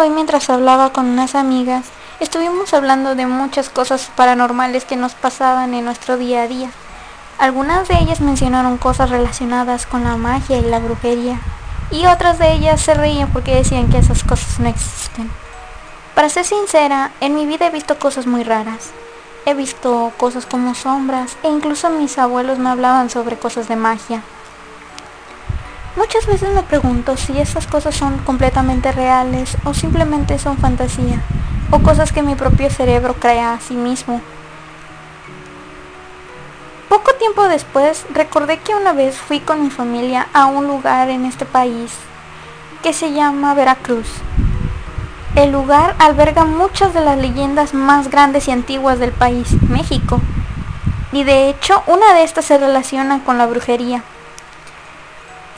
hoy mientras hablaba con unas amigas, estuvimos hablando de muchas cosas paranormales que nos pasaban en nuestro día a día. Algunas de ellas mencionaron cosas relacionadas con la magia y la brujería, y otras de ellas se reían porque decían que esas cosas no existen. Para ser sincera, en mi vida he visto cosas muy raras. He visto cosas como sombras e incluso mis abuelos me hablaban sobre cosas de magia. Muchas veces me pregunto si esas cosas son completamente reales o simplemente son fantasía o cosas que mi propio cerebro crea a sí mismo. Poco tiempo después recordé que una vez fui con mi familia a un lugar en este país que se llama Veracruz. El lugar alberga muchas de las leyendas más grandes y antiguas del país, México. Y de hecho, una de estas se relaciona con la brujería.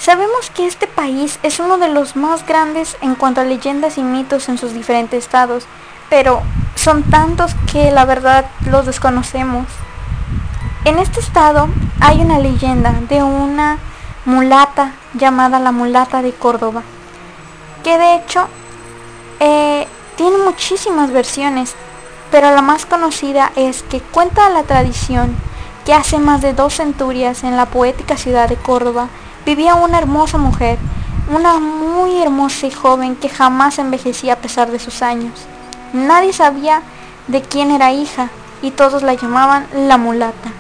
Sabemos que este país es uno de los más grandes en cuanto a leyendas y mitos en sus diferentes estados, pero son tantos que la verdad los desconocemos. En este estado hay una leyenda de una mulata llamada la mulata de Córdoba, que de hecho eh, tiene muchísimas versiones, pero la más conocida es que cuenta la tradición que hace más de dos centurias en la poética ciudad de Córdoba vivía una hermosa mujer, una muy hermosa y joven que jamás envejecía a pesar de sus años. Nadie sabía de quién era hija y todos la llamaban la mulata.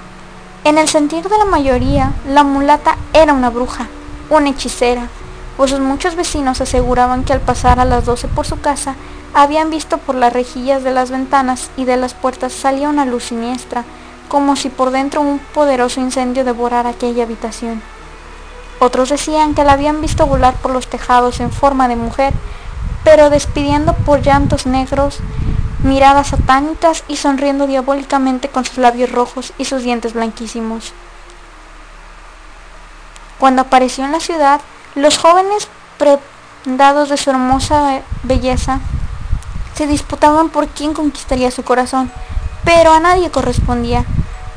En el sentir de la mayoría, la mulata era una bruja, una hechicera, pues muchos vecinos aseguraban que al pasar a las 12 por su casa, habían visto por las rejillas de las ventanas y de las puertas salía una luz siniestra, como si por dentro un poderoso incendio devorara aquella habitación. Otros decían que la habían visto volar por los tejados en forma de mujer, pero despidiendo por llantos negros, miradas satánicas y sonriendo diabólicamente con sus labios rojos y sus dientes blanquísimos. Cuando apareció en la ciudad, los jóvenes prendados de su hermosa belleza se disputaban por quién conquistaría su corazón, pero a nadie correspondía.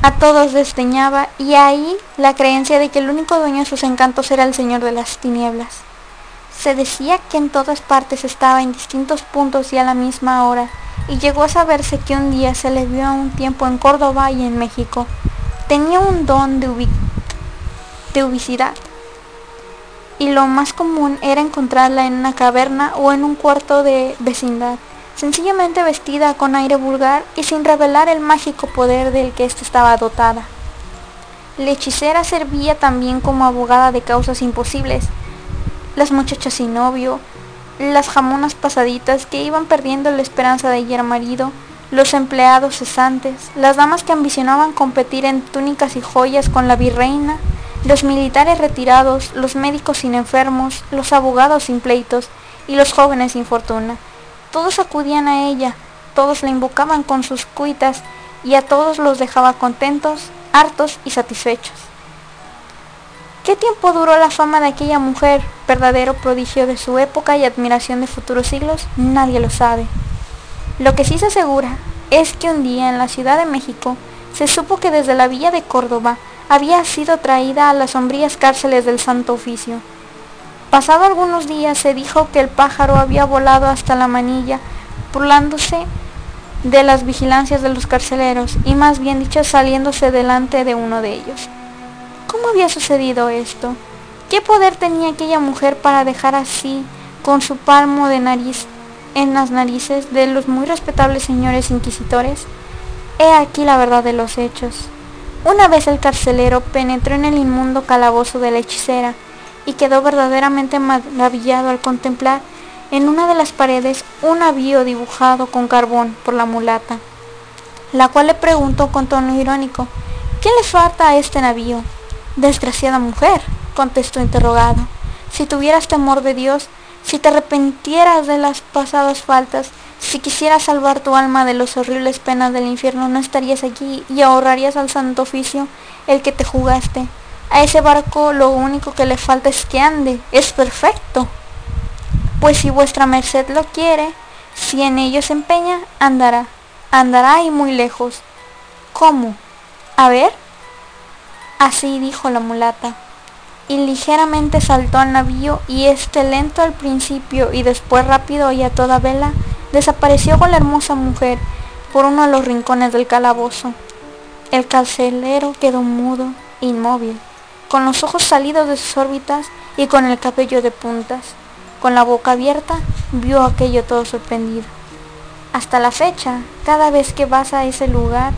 A todos desdeñaba y ahí la creencia de que el único dueño de sus encantos era el Señor de las tinieblas. Se decía que en todas partes estaba en distintos puntos y a la misma hora, y llegó a saberse que un día se le vio a un tiempo en Córdoba y en México. Tenía un don de, de ubicidad y lo más común era encontrarla en una caverna o en un cuarto de vecindad, sencillamente vestida con aire vulgar y sin revelar el mágico poder del que ésta estaba dotada. La hechicera servía también como abogada de causas imposibles. Las muchachas sin novio, las jamonas pasaditas que iban perdiendo la esperanza de hallar marido, los empleados cesantes, las damas que ambicionaban competir en túnicas y joyas con la virreina, los militares retirados, los médicos sin enfermos, los abogados sin pleitos y los jóvenes sin fortuna. Todos acudían a ella, todos la invocaban con sus cuitas y a todos los dejaba contentos, hartos y satisfechos. ¿Qué tiempo duró la fama de aquella mujer, verdadero prodigio de su época y admiración de futuros siglos? Nadie lo sabe. Lo que sí se asegura es que un día en la Ciudad de México se supo que desde la villa de Córdoba había sido traída a las sombrías cárceles del Santo Oficio. Pasado algunos días se dijo que el pájaro había volado hasta la manilla, burlándose de las vigilancias de los carceleros y más bien dicho saliéndose delante de uno de ellos. ¿Cómo había sucedido esto? ¿Qué poder tenía aquella mujer para dejar así, con su palmo de nariz en las narices de los muy respetables señores inquisitores? He aquí la verdad de los hechos. Una vez el carcelero penetró en el inmundo calabozo de la hechicera y quedó verdaderamente maravillado al contemplar en una de las paredes un navío dibujado con carbón por la mulata, la cual le preguntó con tono irónico, ¿qué le falta a este navío? Desgraciada mujer, contestó interrogado, si tuvieras temor de Dios, si te arrepintieras de las pasadas faltas, si quisieras salvar tu alma de las horribles penas del infierno, no estarías aquí y ahorrarías al santo oficio el que te jugaste. A ese barco lo único que le falta es que ande. Es perfecto. Pues si vuestra merced lo quiere, si en ello se empeña, andará. Andará y muy lejos. ¿Cómo? A ver. Así dijo la mulata. y ligeramente saltó al navío y este lento al principio y después rápido y a toda vela desapareció con la hermosa mujer por uno de los rincones del calabozo. El carcelero quedó mudo, inmóvil, con los ojos salidos de sus órbitas y con el cabello de puntas. Con la boca abierta, vio aquello todo sorprendido. Hasta la fecha, cada vez que vas a ese lugar,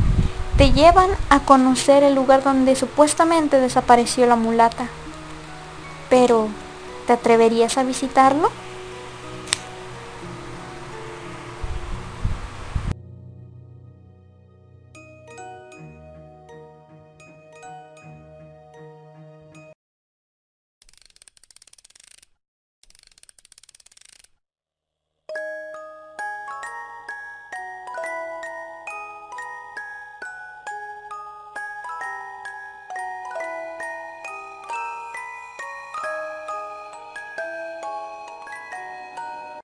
te llevan a conocer el lugar donde supuestamente desapareció la mulata. Pero, ¿te atreverías a visitarlo?